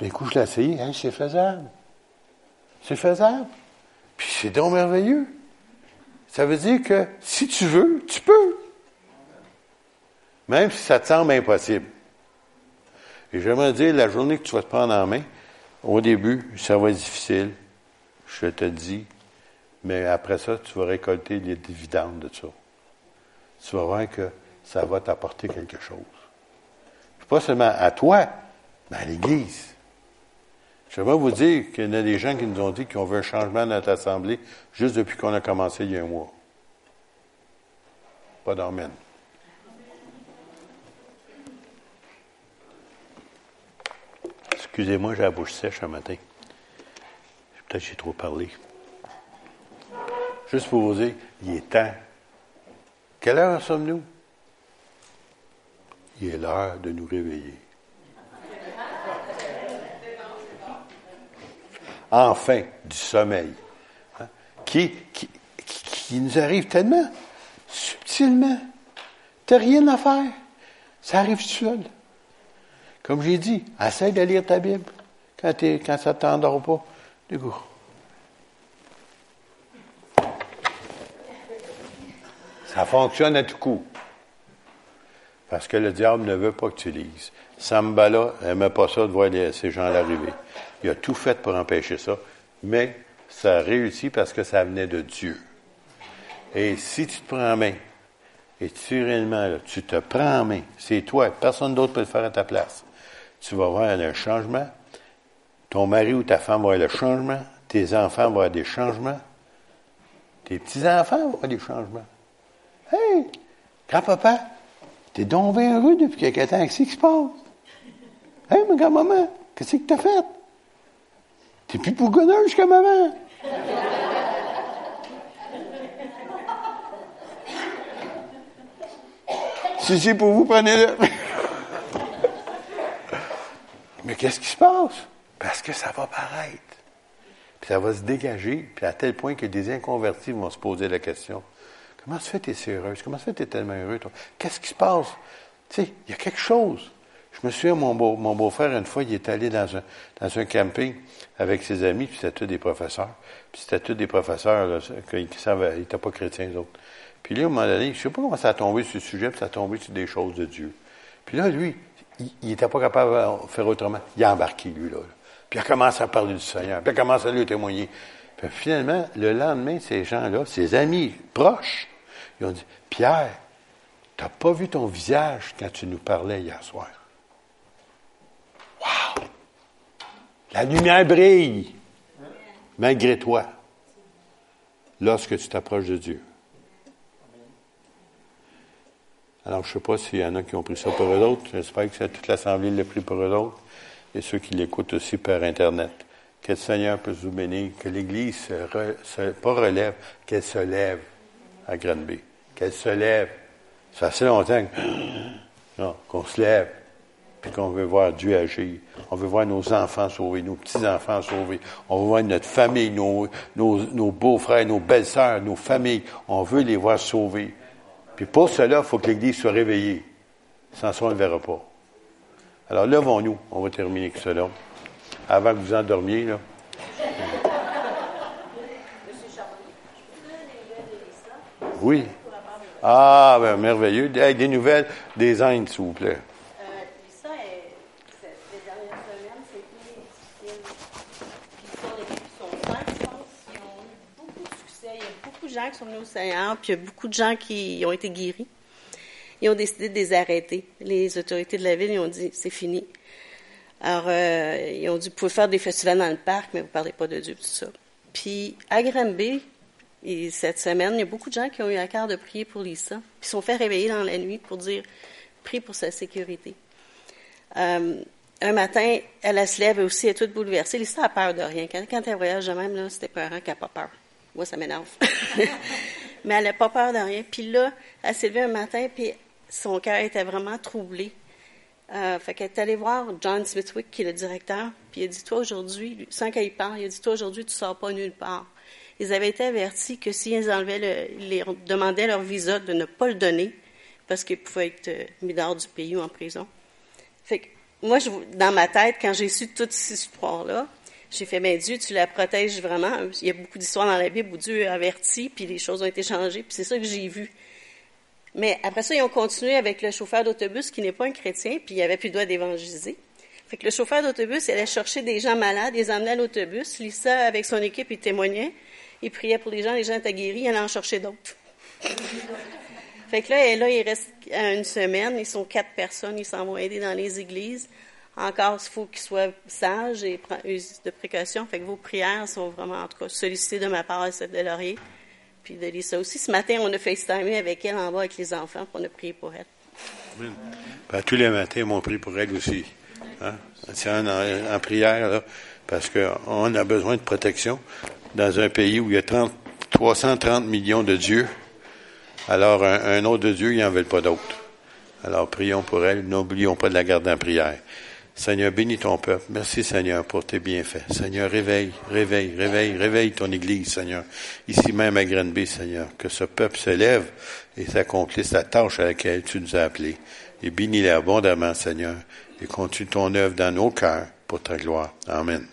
D'un coup, je l'ai essayé, hein, c'est faisable. C'est faisable. Puis c'est donc merveilleux. Ça veut dire que si tu veux, tu peux. Même si ça te semble impossible. Et j'aimerais dire, la journée que tu vas te prendre en main, au début, ça va être difficile, je te dis, mais après ça, tu vas récolter les dividendes de ça. Tu vas voir que ça va t'apporter quelque chose. Pas seulement à toi, mais à l'Église. Je vais vous dire qu'il y a des gens qui nous ont dit qu'on veut un changement dans notre assemblée juste depuis qu'on a commencé il y a un mois. Pas d'emmène. Excusez-moi, j'ai la bouche sèche un matin. Peut-être j'ai trop parlé. Juste pour vous dire, il est temps. Quelle heure sommes-nous? Il est l'heure de nous réveiller. Enfin, du sommeil. Hein, qui, qui, qui, nous arrive tellement subtilement. Tu n'as rien à faire. Ça arrive seul. Comme j'ai dit, essaye de lire ta Bible quand, quand ça ne t'endort pas. Du coup. Ça fonctionne à tout coup. Parce que le diable ne veut pas que tu lises. Sambala n'aimait pas ça de voir ces gens-là arriver. Il a tout fait pour empêcher ça, mais ça a réussi parce que ça venait de Dieu. Et si tu te prends en main, et tu tu te prends en main, c'est toi, personne d'autre peut le faire à ta place tu vas voir un changement. Ton mari ou ta femme va avoir le changement. Tes enfants vont avoir des changements. Tes petits-enfants vont avoir des changements. Hey, grand-papa, t'es donc bien heureux depuis quelque temps. Qu'est-ce qui se passe? Hey, ma grand-maman, qu'est-ce que t'as fait? T'es plus bougonneuse comme avant. si c'est pour vous, prenez-le. Mais qu'est-ce qui se passe? Parce que ça va paraître. Puis ça va se dégager, puis à tel point que des inconvertis vont se poser la question. Comment se fait que tu es heureuse? Comment se fait que tu es tellement heureux, toi? Qu'est-ce qui se passe? Tu sais, il y a quelque chose. Je me souviens, mon, beau, mon beau-frère, une fois, il est allé dans un, dans un camping avec ses amis, puis c'était tous des professeurs. Puis c'était tous des professeurs là, qui, n'étaient pas chrétiens, les autres. Puis là, à un moment donné, je ne sais pas comment ça a tombé sur ce sujet, puis ça a tombé sur des choses de Dieu. Puis là, lui, il n'était pas capable de faire autrement. Il a embarqué, lui, là. Puis il a commencé à parler du Seigneur. Puis il a commencé à lui témoigner. Puis finalement, le lendemain, ces gens-là, ses amis proches, ils ont dit, Pierre, tu n'as pas vu ton visage quand tu nous parlais hier soir. Wow! La lumière brille, malgré toi, lorsque tu t'approches de Dieu. Alors, je ne sais pas s'il y en a qui ont pris ça pour eux autres. J'espère que toute l'Assemblée l'a pris pour eux autres. Et ceux qui l'écoutent aussi par Internet. Que le Seigneur puisse vous bénir. Que l'Église se, se, pas relève, qu'elle se lève à Granby. Qu'elle se lève. Ça fait longtemps qu'on se lève. Puis qu'on veut voir Dieu agir. On veut voir nos enfants sauvés, nos petits-enfants sauvés. On veut voir notre famille, nos, nos, nos beaux-frères, nos belles-sœurs, nos familles. On veut les voir sauvés. Puis pour cela, il faut que l'Église soit réveillée. Sans ça, on ne le verra pas. Alors, levons-nous. On va terminer avec cela. Avant que vous endormiez, là. Oui. Ah, ben, merveilleux. Des nouvelles des Indes, s'il vous plaît. qui sont venus au Seigneur, puis il y a beaucoup de gens qui ont été guéris. Ils ont décidé de les arrêter. Les autorités de la ville, ont dit, c'est fini. Alors, euh, ils ont dit, vous pouvez faire des festivals dans le parc, mais vous ne parlez pas de Dieu, tout ça. Puis, à Granby, et cette semaine, il y a beaucoup de gens qui ont eu à cœur de prier pour Lisa, puis sont fait réveiller dans la nuit pour dire, prie pour sa sécurité. Euh, un matin, elle, se lève aussi, elle est toute bouleversée. Lisa a peur de rien. Quand, elle voyage de même, c'était peurant qu'elle n'a pas peur. Moi, ça m'énerve. Mais elle n'a pas peur de rien. Puis là, elle s'est levée un matin, puis son cœur était vraiment troublé. Euh, fait qu'elle est allée voir John Smithwick, qui est le directeur, puis il a dit, toi aujourd'hui, sans qu'elle parle, il a dit, toi aujourd'hui, tu ne sors pas nulle part. Ils avaient été avertis que s'ils enlevaient le, ils demandaient leur visa de ne pas le donner, parce qu'ils pouvaient être euh, mis dehors du pays ou en prison. Fait que moi, je, dans ma tête, quand j'ai su toute cette histoire-là, j'ai fait, ben Dieu, tu la protèges vraiment. Il y a beaucoup d'histoires dans la Bible où Dieu a averti, puis les choses ont été changées, puis c'est ça que j'ai vu. Mais après ça, ils ont continué avec le chauffeur d'autobus qui n'est pas un chrétien, puis il avait plus le droit d'évangéliser. Fait que le chauffeur d'autobus, il allait chercher des gens malades, les emmenait à l'autobus. Lisa, avec son équipe, il témoignait. Il priait pour les gens, les gens étaient guéris, il allait en chercher d'autres. fait que là, là, il reste une semaine, ils sont quatre personnes, ils s'en vont aider dans les églises. Encore, il faut qu'ils soient sages et de précaution. Fait que vos prières sont vraiment, en tout cas, sollicitées de ma part à cette de Laurier. Puis de Lisa aussi. Ce matin, on a FaceTimé avec elle en bas avec les enfants, pour on a prié pour elle. Ben, tous les matins, on prie pour elle aussi. Hein? En, en, prière, là, parce qu'on a besoin de protection dans un pays où il y a 30, 330 millions de dieux. Alors, un, un autre de Dieu, il n'en veut pas d'autre. Alors, prions pour elle. N'oublions pas de la garder en prière. Seigneur, bénis ton peuple. Merci, Seigneur, pour tes bienfaits. Seigneur, réveille, réveille, réveille, réveille ton Église, Seigneur. Ici même à Granby, Seigneur. Que ce peuple se lève et s'accomplisse la tâche à laquelle tu nous as appelés. Et bénis-les abondamment, Seigneur. Et continue ton œuvre dans nos cœurs pour ta gloire. Amen.